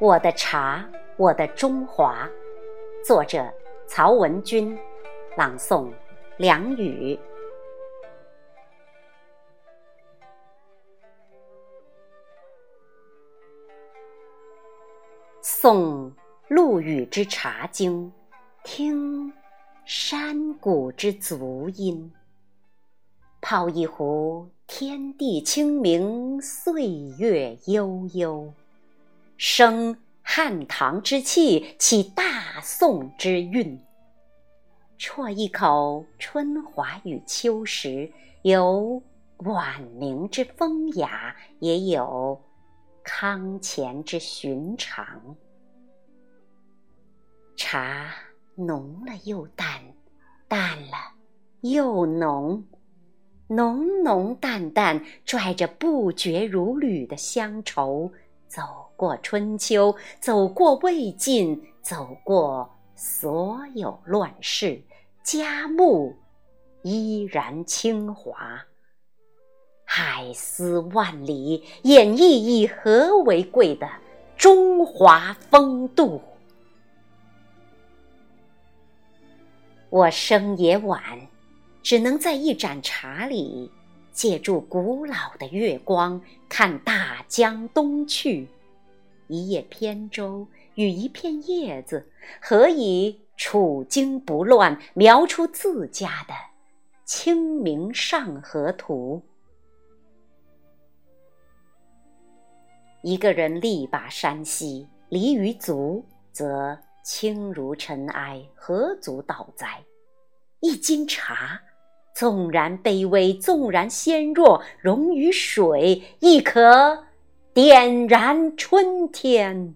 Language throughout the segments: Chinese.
我的茶，我的中华。作者：曹文君，朗诵：梁雨。诵陆羽之《茶经》，听山谷之足音。泡一壶，天地清明，岁月悠悠。生汉唐之气，起大宋之韵。啜一口春华与秋实，有晚明之风雅，也有康乾之寻常。茶浓了又淡，淡了又浓，浓浓淡淡，拽着不绝如缕的乡愁。走过春秋，走过魏晋，走过所有乱世，佳木依然清华。海丝万里，演绎以和为贵的中华风度。我生也晚，只能在一盏茶里。借助古老的月光，看大江东去。一叶扁舟与一片叶子，何以处惊不乱，描出自家的《清明上河图》？一个人力拔山兮，离于足，则轻如尘埃，何足道哉？一斤茶。纵然卑微，纵然纤弱，溶于水，亦可点燃春天。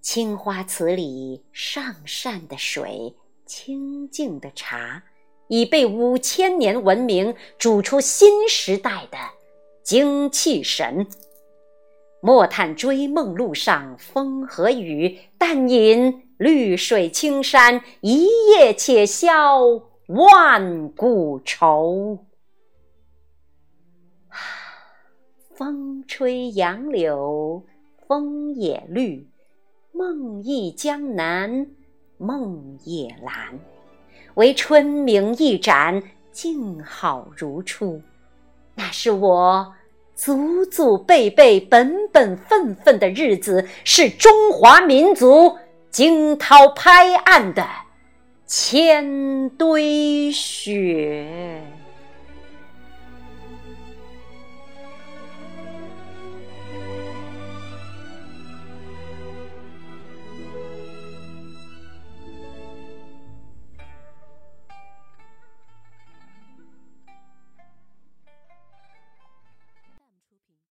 青花瓷里上善的水，清净的茶，已被五千年文明煮出新时代的精气神。莫叹追梦路上风和雨，但饮绿水青山，一夜且消。万古愁，风吹杨柳风也绿，梦忆江南梦也蓝。唯春明一盏，静好如初。那是我祖祖辈辈本本分分的日子，是中华民族惊涛拍岸的。千堆雪。